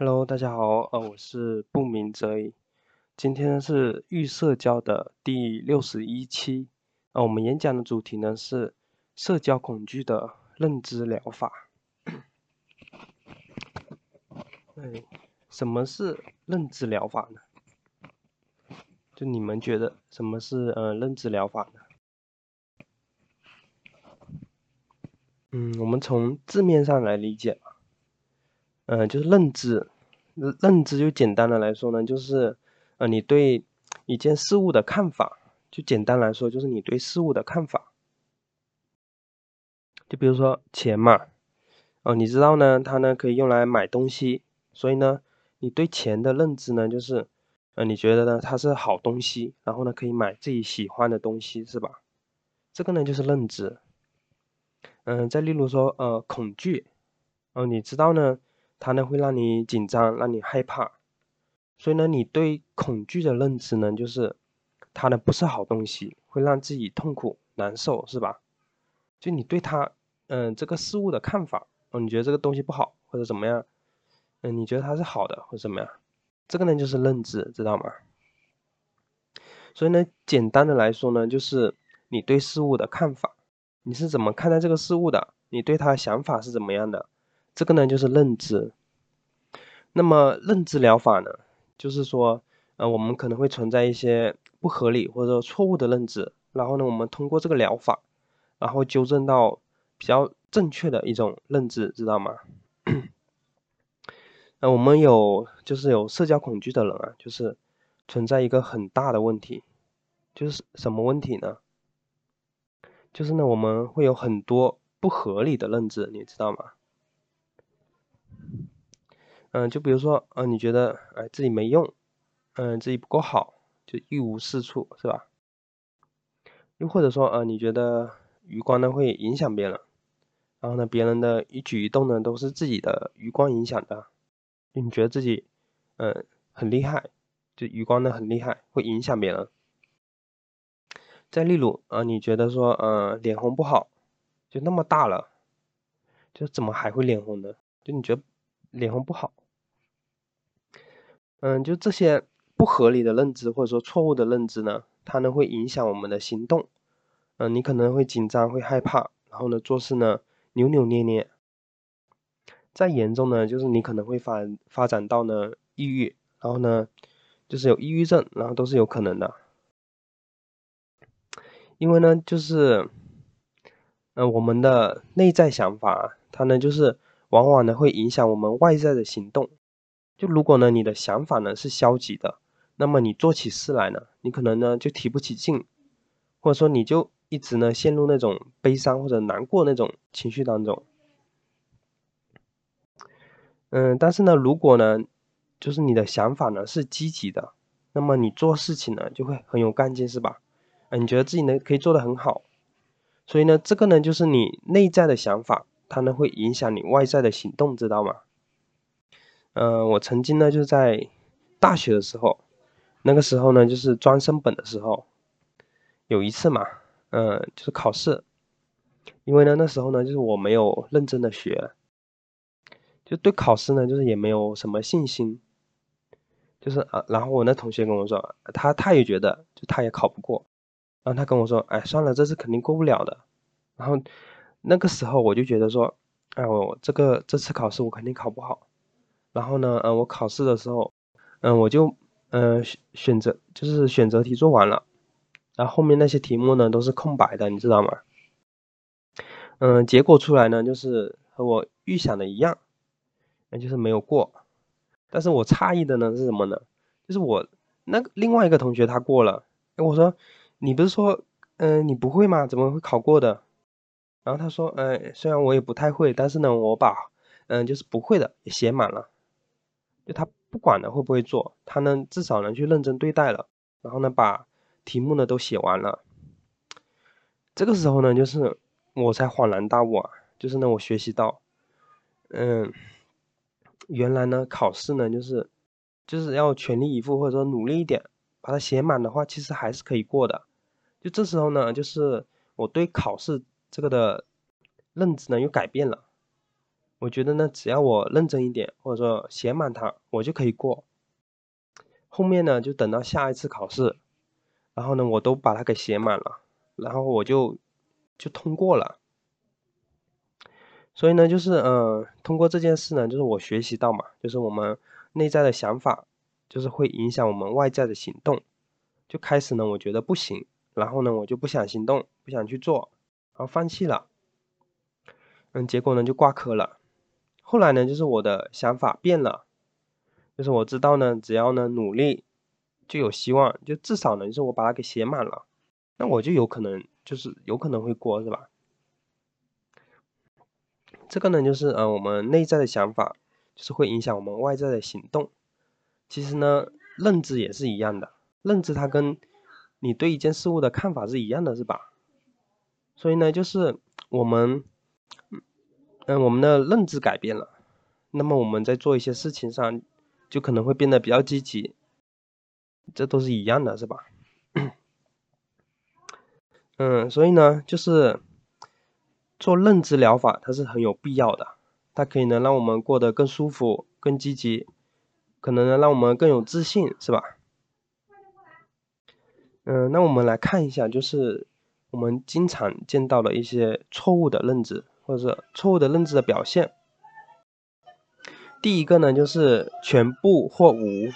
Hello，大家好，呃，我是不鸣则已。今天是预社交的第六十一期，呃，我们演讲的主题呢是社交恐惧的认知疗法。哎，什么是认知疗法呢？就你们觉得什么是呃认知疗法呢？嗯，我们从字面上来理解。嗯，就是认知，认知就简单的来说呢，就是呃你对一件事物的看法，就简单来说就是你对事物的看法。就比如说钱嘛，哦，你知道呢，它呢可以用来买东西，所以呢，你对钱的认知呢就是，呃，你觉得呢它是好东西，然后呢可以买自己喜欢的东西，是吧？这个呢就是认知。嗯，再例如说呃恐惧，哦，你知道呢。它呢会让你紧张，让你害怕，所以呢，你对恐惧的认知呢，就是它呢不是好东西，会让自己痛苦难受，是吧？就你对它，嗯，这个事物的看法，哦，你觉得这个东西不好或者怎么样？嗯，你觉得它是好的或者怎么样？这个呢就是认知，知道吗？所以呢，简单的来说呢，就是你对事物的看法，你是怎么看待这个事物的？你对它的想法是怎么样的？这个呢就是认知，那么认知疗法呢，就是说，呃，我们可能会存在一些不合理或者说错误的认知，然后呢，我们通过这个疗法，然后纠正到比较正确的一种认知，知道吗？那我们有就是有社交恐惧的人啊，就是存在一个很大的问题，就是什么问题呢？就是呢，我们会有很多不合理的认知，你知道吗？嗯，就比如说，嗯，你觉得，哎，自己没用，嗯，自己不够好，就一无是处，是吧？又或者说，呃，你觉得余光呢会影响别人，然后呢，别人的一举一动呢都是自己的余光影响的，你觉得自己，嗯，很厉害，就余光呢很厉害，会影响别人。再例如，呃，你觉得说，呃，脸红不好，就那么大了，就怎么还会脸红呢？就你觉得？脸红不好，嗯，就这些不合理的认知或者说错误的认知呢，它呢会影响我们的行动，嗯，你可能会紧张会害怕，然后呢做事呢扭扭捏捏，再严重呢就是你可能会发发展到呢抑郁，然后呢就是有抑郁症，然后都是有可能的，因为呢就是，呃，我们的内在想法，它呢就是。往往呢会影响我们外在的行动。就如果呢你的想法呢是消极的，那么你做起事来呢，你可能呢就提不起劲，或者说你就一直呢陷入那种悲伤或者难过那种情绪当中。嗯，但是呢，如果呢就是你的想法呢是积极的，那么你做事情呢就会很有干劲，是吧？嗯，你觉得自己呢可以做得很好，所以呢这个呢就是你内在的想法。它呢会影响你外在的行动，知道吗？嗯，我曾经呢就在大学的时候，那个时候呢就是专升本的时候，有一次嘛，嗯，就是考试，因为呢那时候呢就是我没有认真的学，就对考试呢就是也没有什么信心，就是啊，然后我那同学跟我说，他他也觉得就他也考不过，然后他跟我说，哎，算了，这次肯定过不了的，然后。那个时候我就觉得说，哎，我这个这次考试我肯定考不好。然后呢，嗯，我考试的时候，嗯，我就嗯选择就是选择题做完了，然后后面那些题目呢都是空白的，你知道吗？嗯，结果出来呢就是和我预想的一样，那就是没有过。但是我诧异的呢是什么呢？就是我那个另外一个同学他过了，哎，我说你不是说嗯你不会吗？怎么会考过的？然后他说：“呃，虽然我也不太会，但是呢，我把，嗯，就是不会的也写满了。就他不管了会不会做，他呢至少能去认真对待了。然后呢，把题目呢都写完了。这个时候呢，就是我才恍然大悟啊，就是呢，我学习到，嗯，原来呢，考试呢，就是就是要全力以赴或者说努力一点，把它写满的话，其实还是可以过的。就这时候呢，就是我对考试。”这个的认知呢又改变了，我觉得呢，只要我认真一点，或者说写满它，我就可以过。后面呢，就等到下一次考试，然后呢，我都把它给写满了，然后我就就通过了。所以呢，就是嗯，通过这件事呢，就是我学习到嘛，就是我们内在的想法，就是会影响我们外在的行动。就开始呢，我觉得不行，然后呢，我就不想行动，不想去做，然后放弃了。嗯，结果呢，就挂科了。后来呢，就是我的想法变了，就是我知道呢，只要呢努力，就有希望，就至少呢，就是我把它给写满了，那我就有可能，就是有可能会过，是吧？这个呢，就是呃，我们内在的想法，就是会影响我们外在的行动。其实呢，认知也是一样的，认知它跟你对一件事物的看法是一样的，是吧？所以呢，就是我们，嗯，我们的认知改变了，那么我们在做一些事情上，就可能会变得比较积极。这都是一样的，是吧？嗯，所以呢，就是。做认知疗法，它是很有必要的，它可以呢让我们过得更舒服、更积极，可能呢让我们更有自信，是吧？嗯，那我们来看一下，就是我们经常见到的一些错误的认知，或者是错误的认知的表现。第一个呢，就是全部或无，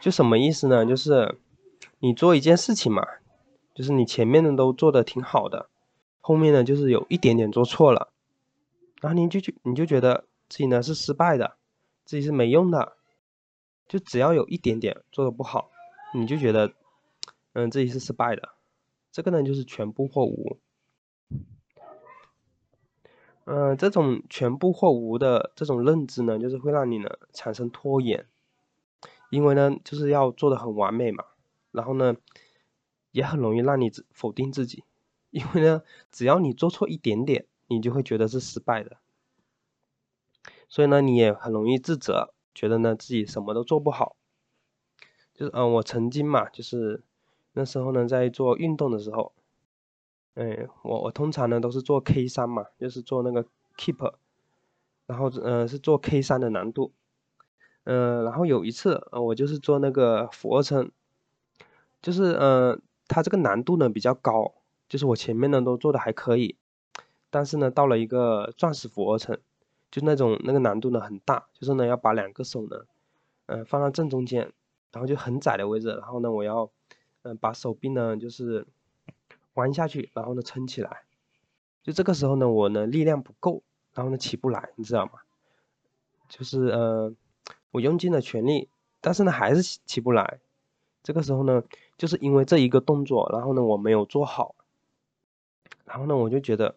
就什么意思呢？就是你做一件事情嘛，就是你前面的都做的挺好的。后面呢，就是有一点点做错了，然后你就就你就觉得自己呢是失败的，自己是没用的，就只要有一点点做的不好，你就觉得，嗯，自己是失败的，这个呢就是全部或无，嗯，这种全部或无的这种认知呢，就是会让你呢产生拖延，因为呢就是要做的很完美嘛，然后呢也很容易让你否定自己。因为呢，只要你做错一点点，你就会觉得是失败的，所以呢，你也很容易自责，觉得呢自己什么都做不好。就是嗯，我曾经嘛，就是那时候呢，在做运动的时候，哎，我我通常呢都是做 K 三嘛，就是做那个 Keep，然后嗯是做 K 三的难度，嗯，然后有一次呃我就是做那个俯卧撑，就是嗯，它这个难度呢比较高。就是我前面呢都做的还可以，但是呢到了一个钻石俯卧撑，就那种那个难度呢很大，就是呢要把两个手呢，嗯放到正中间，然后就很窄的位置，然后呢我要，嗯把手臂呢就是弯下去，然后呢撑起来，就这个时候呢我呢力量不够，然后呢起不来，你知道吗？就是呃我用尽了全力，但是呢还是起不来，这个时候呢就是因为这一个动作，然后呢我没有做好。然后呢，我就觉得，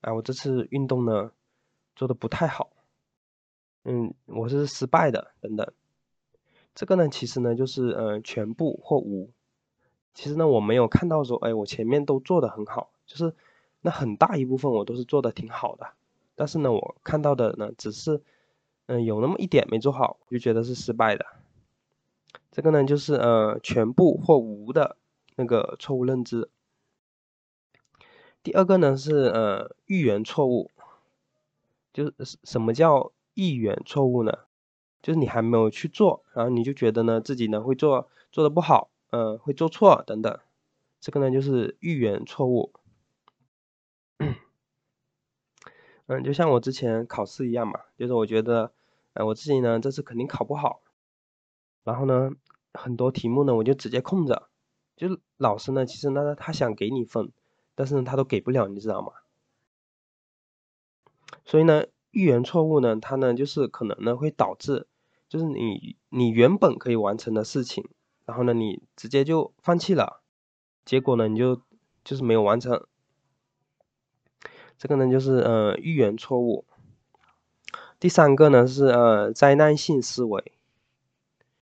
啊，我这次运动呢做的不太好，嗯，我是失败的，等等。这个呢，其实呢就是呃全部或无。其实呢，我没有看到说，哎，我前面都做的很好，就是那很大一部分我都是做的挺好的。但是呢，我看到的呢只是，嗯，有那么一点没做好，就觉得是失败的。这个呢就是呃全部或无的那个错误认知。第二个呢是呃预言错误，就是什么叫预言错误呢？就是你还没有去做，然后你就觉得呢自己呢会做做的不好，嗯，会做错等等，这个呢就是预言错误。嗯，就像我之前考试一样嘛，就是我觉得，呃，我自己呢这次肯定考不好，然后呢很多题目呢我就直接空着，就老师呢其实呢他想给你分。但是呢，他都给不了，你知道吗？所以呢，预言错误呢，它呢就是可能呢会导致，就是你你原本可以完成的事情，然后呢你直接就放弃了，结果呢你就就是没有完成。这个呢就是呃预言错误。第三个呢是呃灾难性思维，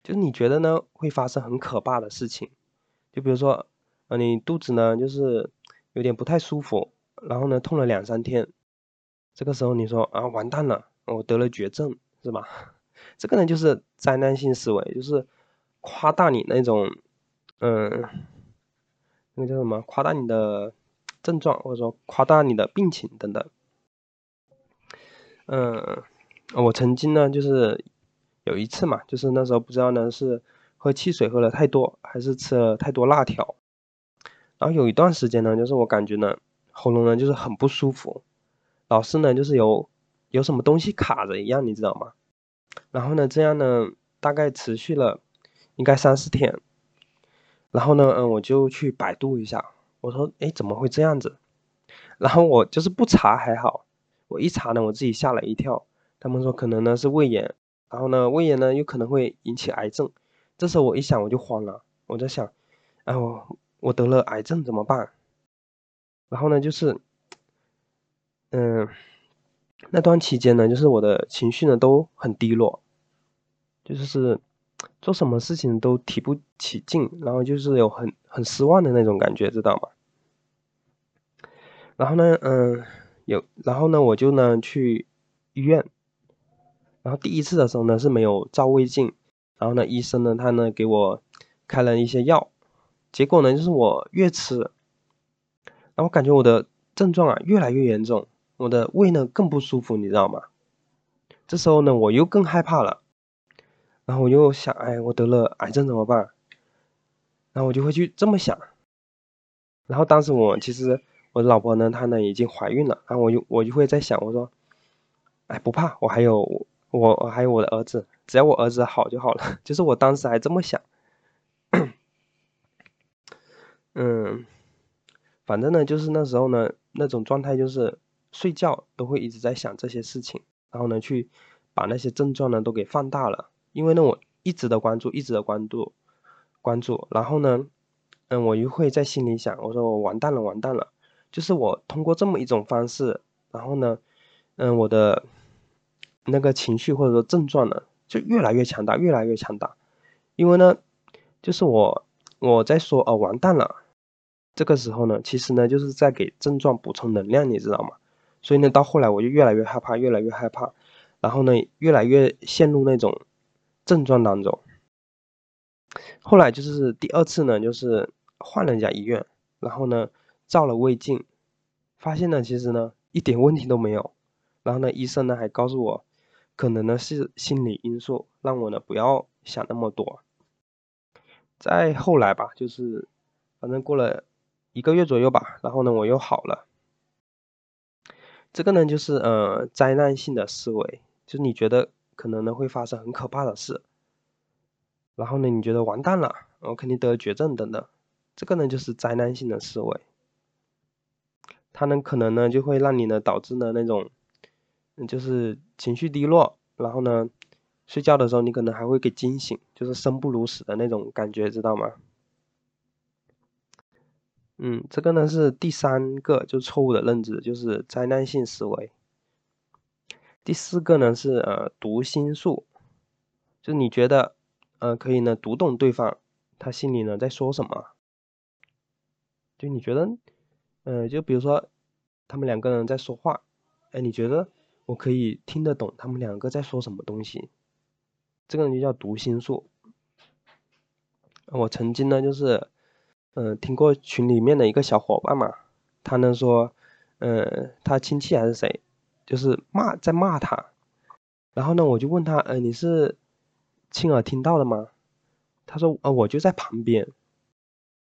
就是你觉得呢会发生很可怕的事情，就比如说呃你肚子呢就是。有点不太舒服，然后呢，痛了两三天。这个时候你说啊，完蛋了，我得了绝症，是吧？这个呢就是灾难性思维，就是夸大你那种，嗯，那个叫什么？夸大你的症状，或者说夸大你的病情等等。嗯，我曾经呢，就是有一次嘛，就是那时候不知道呢是喝汽水喝了太多，还是吃了太多辣条，然后有一段时间呢，就是我感觉呢喉咙呢就是很不舒服，老是呢就是有有什么东西卡着一样，你知道吗？然后呢这样呢大概持续了应该三四天，然后呢嗯我就去百度一下，我说哎怎么会这样子？然后我就是不查还好。我一查呢，我自己吓了一跳。他们说可能呢是胃炎，然后呢胃炎呢有可能会引起癌症。这时候我一想我就慌了，我在想，哎我我得了癌症怎么办？然后呢就是，嗯，那段期间呢就是我的情绪呢都很低落，就是做什么事情都提不起劲，然后就是有很很失望的那种感觉，知道吗？然后呢，嗯。有，然后呢，我就呢去医院，然后第一次的时候呢是没有照胃镜，然后呢医生呢他呢给我开了一些药，结果呢就是我越吃，然后感觉我的症状啊越来越严重，我的胃呢更不舒服，你知道吗？这时候呢我又更害怕了，然后我又想，哎，我得了癌症怎么办？然后我就会去这么想，然后当时我其实。我老婆呢，她呢已经怀孕了，然后我就我就会在想，我说，哎，不怕，我还有我我还有我的儿子，只要我儿子好就好了。就是我当时还这么想，嗯，反正呢，就是那时候呢，那种状态就是睡觉都会一直在想这些事情，然后呢，去把那些症状呢都给放大了，因为呢，我一直的关注，一直的关注，关注，然后呢，嗯，我又会在心里想，我说我完蛋了，完蛋了。就是我通过这么一种方式，然后呢，嗯，我的那个情绪或者说症状呢，就越来越强大，越来越强大。因为呢，就是我我在说哦完蛋了，这个时候呢，其实呢就是在给症状补充能量，你知道吗？所以呢，到后来我就越来越害怕，越来越害怕，然后呢，越来越陷入那种症状当中。后来就是第二次呢，就是换了一家医院，然后呢。照了胃镜，发现呢，其实呢一点问题都没有。然后呢，医生呢还告诉我，可能呢是心理因素，让我呢不要想那么多。再后来吧，就是反正过了一个月左右吧，然后呢我又好了。这个呢就是呃灾难性的思维，就是你觉得可能呢会发生很可怕的事，然后呢你觉得完蛋了，我肯定得绝症等等，这个呢就是灾难性的思维。它呢，可能呢就会让你呢导致呢那种，就是情绪低落，然后呢，睡觉的时候你可能还会给惊醒，就是生不如死的那种感觉，知道吗？嗯，这个呢是第三个就错误的认知，就是灾难性思维。第四个呢是呃读心术，就你觉得呃可以呢读懂对方他心里呢在说什么，就你觉得。嗯，就比如说，他们两个人在说话，哎，你觉得我可以听得懂他们两个在说什么东西？这个就叫读心术。我曾经呢，就是，嗯，听过群里面的一个小伙伴嘛，他呢说，嗯，他亲戚还是谁，就是骂在骂他，然后呢，我就问他，呃，你是亲耳听到的吗？他说，呃，我就在旁边。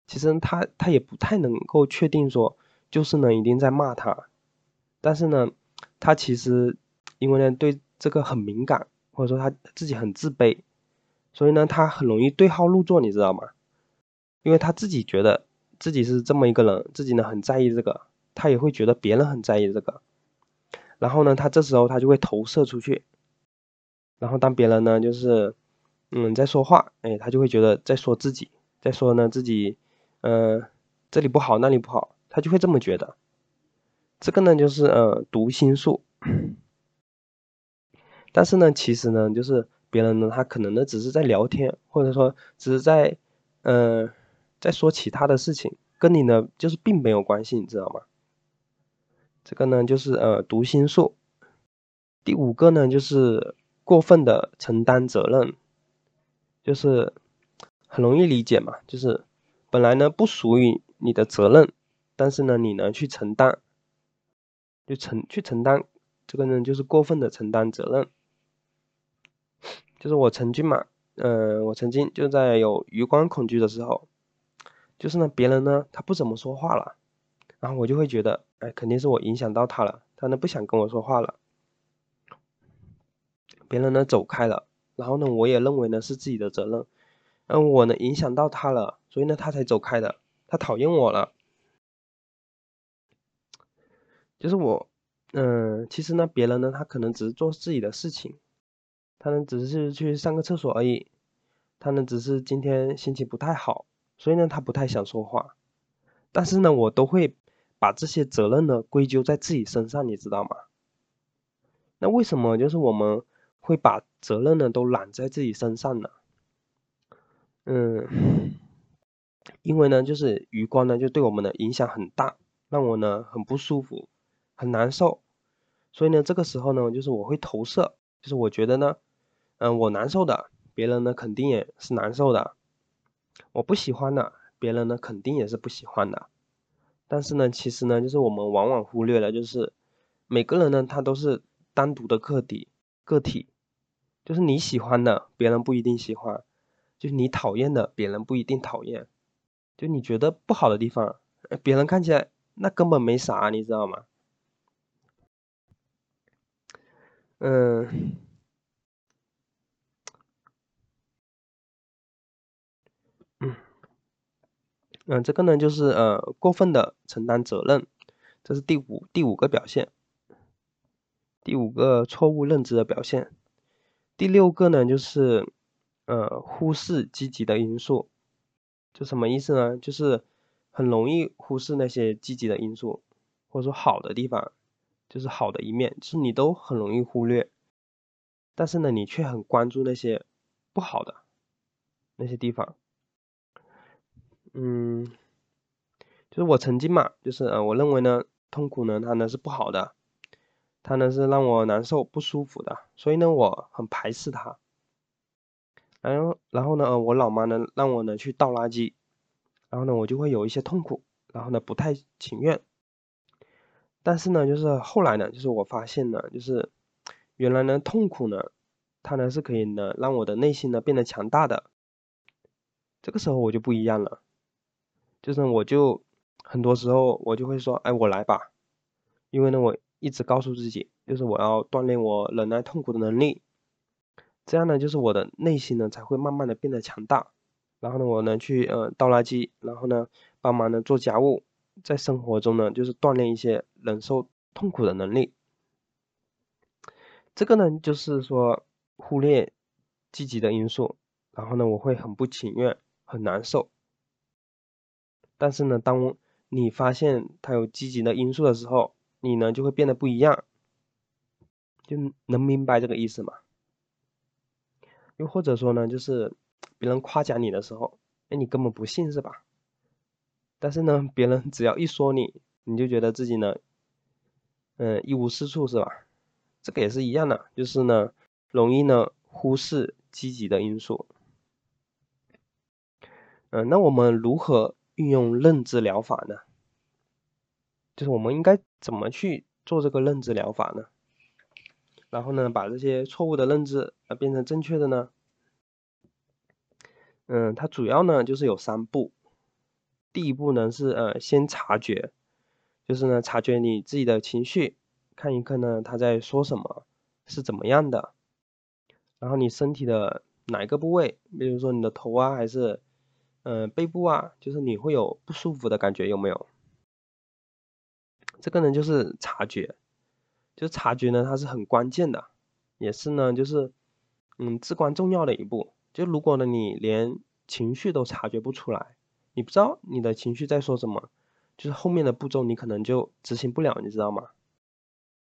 其实他他也不太能够确定说。就是呢，一定在骂他，但是呢，他其实因为呢对这个很敏感，或者说他自己很自卑，所以呢他很容易对号入座，你知道吗？因为他自己觉得自己是这么一个人，自己呢很在意这个，他也会觉得别人很在意这个，然后呢他这时候他就会投射出去，然后当别人呢就是嗯在说话，哎，他就会觉得在说自己，在说呢自己，嗯这里不好那里不好。他就会这么觉得，这个呢就是呃读心术，但是呢其实呢就是别人呢他可能呢只是在聊天，或者说只是在呃在说其他的事情，跟你呢就是并没有关系，你知道吗？这个呢就是呃读心术。第五个呢就是过分的承担责任，就是很容易理解嘛，就是本来呢不属于你的责任。但是呢，你呢去承担，就承去承担这个呢就是过分的承担责任。就是我曾经嘛，嗯，我曾经就在有余光恐惧的时候，就是呢别人呢他不怎么说话了，然后我就会觉得，哎，肯定是我影响到他了，他呢不想跟我说话了，别人呢走开了，然后呢我也认为呢是自己的责任，嗯，我呢影响到他了，所以呢他才走开的，他讨厌我了。就是我，嗯，其实呢，别人呢，他可能只是做自己的事情，他呢只是去上个厕所而已，他呢只是今天心情不太好，所以呢他不太想说话，但是呢我都会把这些责任呢归咎在自己身上，你知道吗？那为什么就是我们会把责任呢都揽在自己身上呢？嗯，因为呢就是余光呢就对我们的影响很大，让我呢很不舒服。很难受，所以呢，这个时候呢，就是我会投射，就是我觉得呢，嗯，我难受的，别人呢肯定也是难受的，我不喜欢的，别人呢肯定也是不喜欢的。但是呢，其实呢，就是我们往往忽略了，就是每个人呢，他都是单独的个体，个体，就是你喜欢的，别人不一定喜欢；就是你讨厌的，别人不一定讨厌；就你觉得不好的地方，别人看起来那根本没啥，你知道吗？嗯，嗯，这个呢就是呃过分的承担责任，这是第五第五个表现，第五个错误认知的表现。第六个呢就是呃忽视积极的因素，就什么意思呢？就是很容易忽视那些积极的因素，或者说好的地方。就是好的一面，就是你都很容易忽略，但是呢，你却很关注那些不好的那些地方。嗯，就是我曾经嘛，就是呃，我认为呢，痛苦呢，它呢是不好的，它呢是让我难受不舒服的，所以呢，我很排斥它。然后，然后呢，我老妈呢让我呢去倒垃圾，然后呢，我就会有一些痛苦，然后呢不太情愿。但是呢，就是后来呢，就是我发现呢，就是原来呢，痛苦呢，它呢是可以呢让我的内心呢变得强大的。这个时候我就不一样了，就是我就很多时候我就会说，哎，我来吧，因为呢，我一直告诉自己，就是我要锻炼我忍耐痛苦的能力，这样呢，就是我的内心呢才会慢慢的变得强大。然后呢，我呢去呃倒垃圾，然后呢帮忙呢做家务。在生活中呢，就是锻炼一些忍受痛苦的能力。这个呢，就是说忽略积极的因素，然后呢，我会很不情愿，很难受。但是呢，当你发现它有积极的因素的时候，你呢就会变得不一样，就能明白这个意思吗？又或者说呢，就是别人夸奖你的时候，哎，你根本不信是吧？但是呢，别人只要一说你，你就觉得自己呢，嗯，一无是处是吧？这个也是一样的，就是呢，容易呢忽视积极的因素。嗯，那我们如何运用认知疗法呢？就是我们应该怎么去做这个认知疗法呢？然后呢，把这些错误的认知啊变成正确的呢？嗯，它主要呢就是有三步。第一步呢是呃先察觉，就是呢察觉你自己的情绪，看一看呢他在说什么，是怎么样的，然后你身体的哪一个部位，比如说你的头啊，还是嗯背部啊，就是你会有不舒服的感觉有没有？这个呢就是察觉，就察觉呢它是很关键的，也是呢就是嗯至关重要的一步。就如果呢你连情绪都察觉不出来。你不知道你的情绪在说什么，就是后面的步骤你可能就执行不了，你知道吗？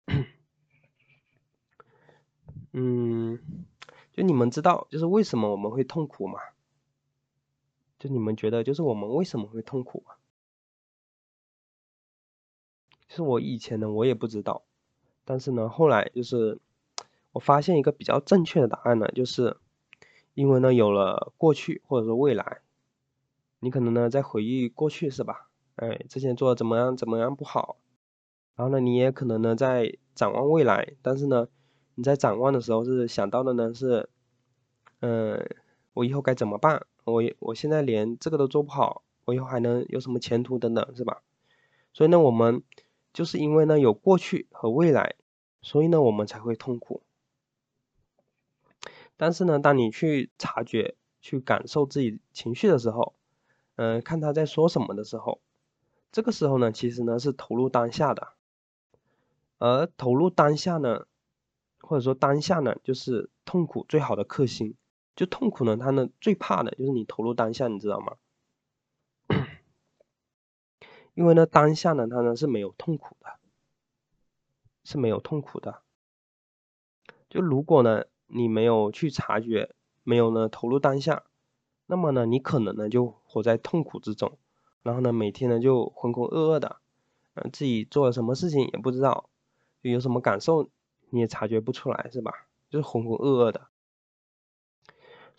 嗯，就你们知道，就是为什么我们会痛苦吗？就你们觉得，就是我们为什么会痛苦啊？其实我以前呢，我也不知道，但是呢，后来就是我发现一个比较正确的答案呢，就是因为呢，有了过去或者说未来。你可能呢在回忆过去是吧？哎，之前做的怎么样怎么样不好，然后呢你也可能呢在展望未来，但是呢，你在展望的时候是想到的呢是，嗯，我以后该怎么办？我我现在连这个都做不好，我以后还能有什么前途等等，是吧？所以呢，我们就是因为呢有过去和未来，所以呢我们才会痛苦。但是呢，当你去察觉、去感受自己情绪的时候，嗯，看他在说什么的时候，这个时候呢，其实呢是投入当下的。而投入当下呢，或者说当下呢，就是痛苦最好的克星。就痛苦呢，他呢最怕的就是你投入当下，你知道吗？因为呢，当下呢，他呢是没有痛苦的，是没有痛苦的。就如果呢，你没有去察觉，没有呢投入当下，那么呢，你可能呢就活在痛苦之中，然后呢，每天呢就浑浑噩噩的，嗯，自己做了什么事情也不知道。有什么感受你也察觉不出来是吧？就是浑浑噩噩的。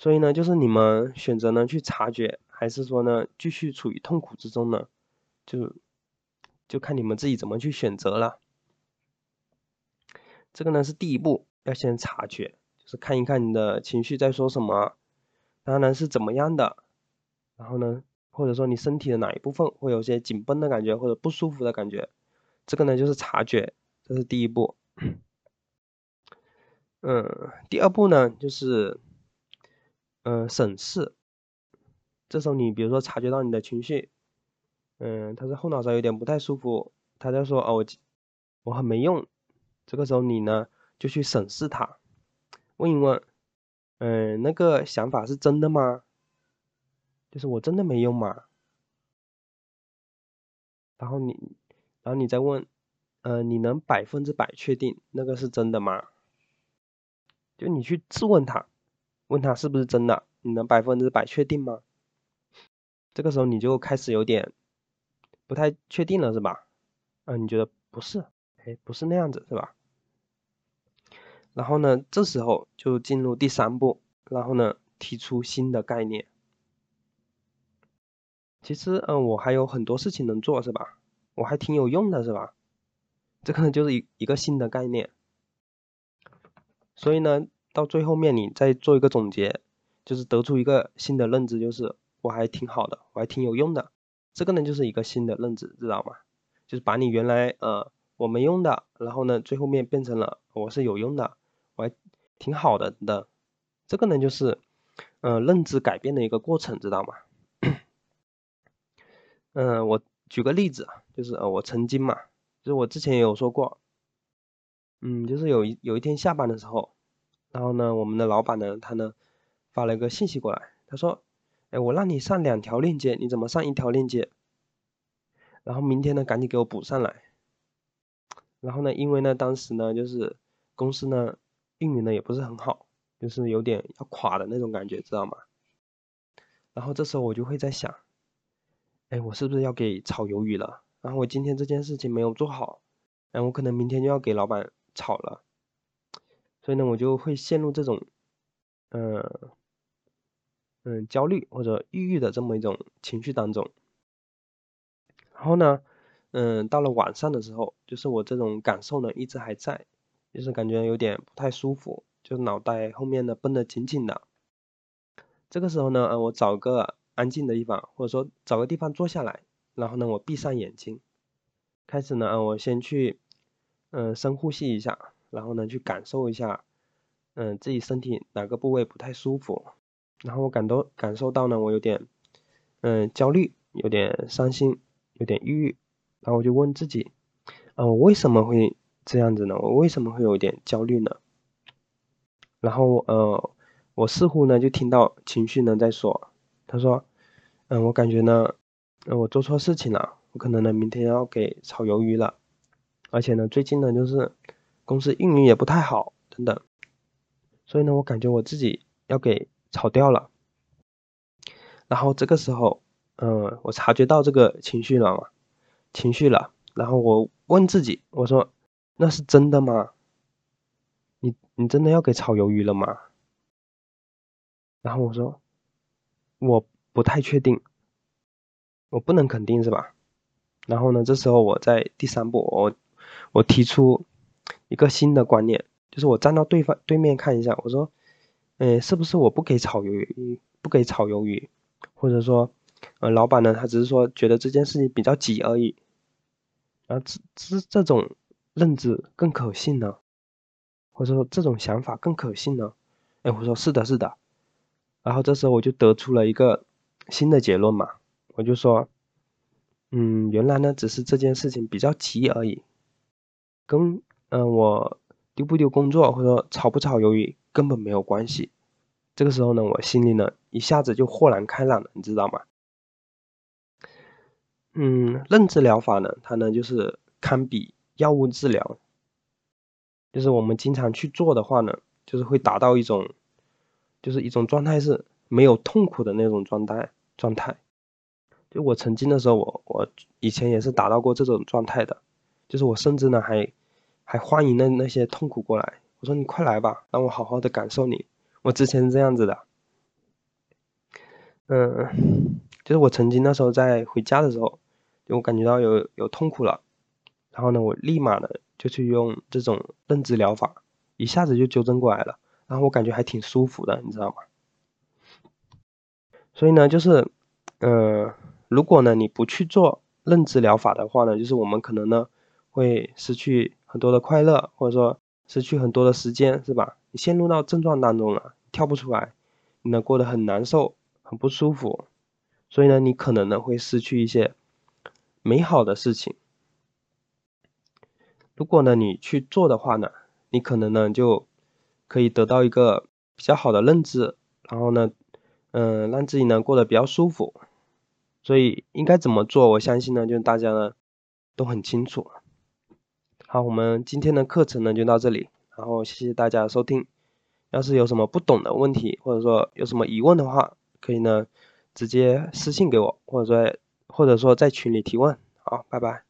所以呢，就是你们选择呢去察觉，还是说呢继续处于痛苦之中呢？就就看你们自己怎么去选择了。这个呢是第一步，要先察觉，就是看一看你的情绪在说什么，当然是怎么样的。然后呢，或者说你身体的哪一部分会有些紧绷的感觉或者不舒服的感觉，这个呢就是察觉。这是第一步，嗯，第二步呢就是，嗯，审视。这时候你比如说察觉到你的情绪，嗯，他是后脑勺有点不太舒服，他在说哦我我很没用。这个时候你呢就去审视他，问一问，嗯，那个想法是真的吗？就是我真的没用吗？然后你，然后你再问。呃，你能百分之百确定那个是真的吗？就你去质问他，问他是不是真的，你能百分之百确定吗？这个时候你就开始有点不太确定了，是吧？啊，你觉得不是？哎，不是那样子，是吧？然后呢，这时候就进入第三步，然后呢，提出新的概念。其实，嗯，我还有很多事情能做，是吧？我还挺有用的，是吧？这可能就是一一个新的概念，所以呢，到最后面你再做一个总结，就是得出一个新的认知，就是我还挺好的，我还挺有用的，这个呢就是一个新的认知，知道吗？就是把你原来呃我没用的，然后呢最后面变成了我是有用的，我还挺好的的，这个呢就是呃认知改变的一个过程，知道吗？嗯，我举个例子，就是呃我曾经嘛。就是我之前也有说过，嗯，就是有一有一天下班的时候，然后呢，我们的老板呢，他呢发了一个信息过来，他说，哎，我让你上两条链接，你怎么上一条链接？然后明天呢，赶紧给我补上来。然后呢，因为呢，当时呢，就是公司呢运营的也不是很好，就是有点要垮的那种感觉，知道吗？然后这时候我就会在想，哎，我是不是要给炒鱿鱼了？然后我今天这件事情没有做好，然后我可能明天就要给老板炒了，所以呢，我就会陷入这种，嗯嗯焦虑或者抑郁的这么一种情绪当中。然后呢，嗯，到了晚上的时候，就是我这种感受呢一直还在，就是感觉有点不太舒服，就脑袋后面呢绷得紧紧的。这个时候呢，嗯，我找个安静的地方，或者说找个地方坐下来。然后呢，我闭上眼睛，开始呢，我先去，嗯，深呼吸一下，然后呢，去感受一下，嗯，自己身体哪个部位不太舒服，然后我感到感受到呢，我有点，嗯，焦虑，有点伤心，有点抑郁，然后我就问自己，啊，我为什么会这样子呢？我为什么会有点焦虑呢？然后，呃，我似乎呢就听到情绪呢在说，他说，嗯，我感觉呢。我做错事情了，我可能呢明天要给炒鱿鱼了，而且呢最近呢就是公司运营也不太好等等，所以呢我感觉我自己要给炒掉了。然后这个时候，嗯，我察觉到这个情绪了嘛，情绪了，然后我问自己，我说那是真的吗？你你真的要给炒鱿鱼了吗？然后我说我不太确定。我不能肯定是吧？然后呢，这时候我在第三步，我我提出一个新的观念，就是我站到对方对面看一下，我说，嗯，是不是我不给炒鱿鱼，不给炒鱿鱼，或者说，呃，老板呢，他只是说觉得这件事情比较急而已，然后这这这种认知更可信呢，或者说这种想法更可信呢？哎，我说是的，是的，然后这时候我就得出了一个新的结论嘛，我就说，嗯，原来呢只是这件事情比较急而已，跟嗯我丢不丢工作或者说炒不炒鱿鱼根本没有关系。这个时候呢，我心里呢一下子就豁然开朗了，你知道吗？嗯，认知疗法呢，它呢就是堪比药物治疗，就是我们经常去做的话呢。就是会达到一种，就是一种状态是没有痛苦的那种状态状态。就我曾经的时候，我我以前也是达到过这种状态的。就是我甚至呢还还欢迎那那些痛苦过来，我说你快来吧，让我好好的感受你。我之前是这样子的，嗯，就是我曾经那时候在回家的时候，就我感觉到有有痛苦了，然后呢，我立马的就去用这种认知疗法。一下子就纠正过来了，然后我感觉还挺舒服的，你知道吗？所以呢，就是，嗯，如果呢你不去做认知疗法的话呢，就是我们可能呢会失去很多的快乐，或者说失去很多的时间，是吧？你陷入到症状当中了，跳不出来，你呢过得很难受，很不舒服，所以呢你可能呢会失去一些美好的事情。如果呢你去做的话呢？你可能呢就可以得到一个比较好的认知，然后呢，嗯，让自己呢过得比较舒服。所以应该怎么做？我相信呢，就大家呢都很清楚。好，我们今天的课程呢就到这里，然后谢谢大家收听。要是有什么不懂的问题，或者说有什么疑问的话，可以呢直接私信给我，或者说或者说在群里提问。好，拜拜。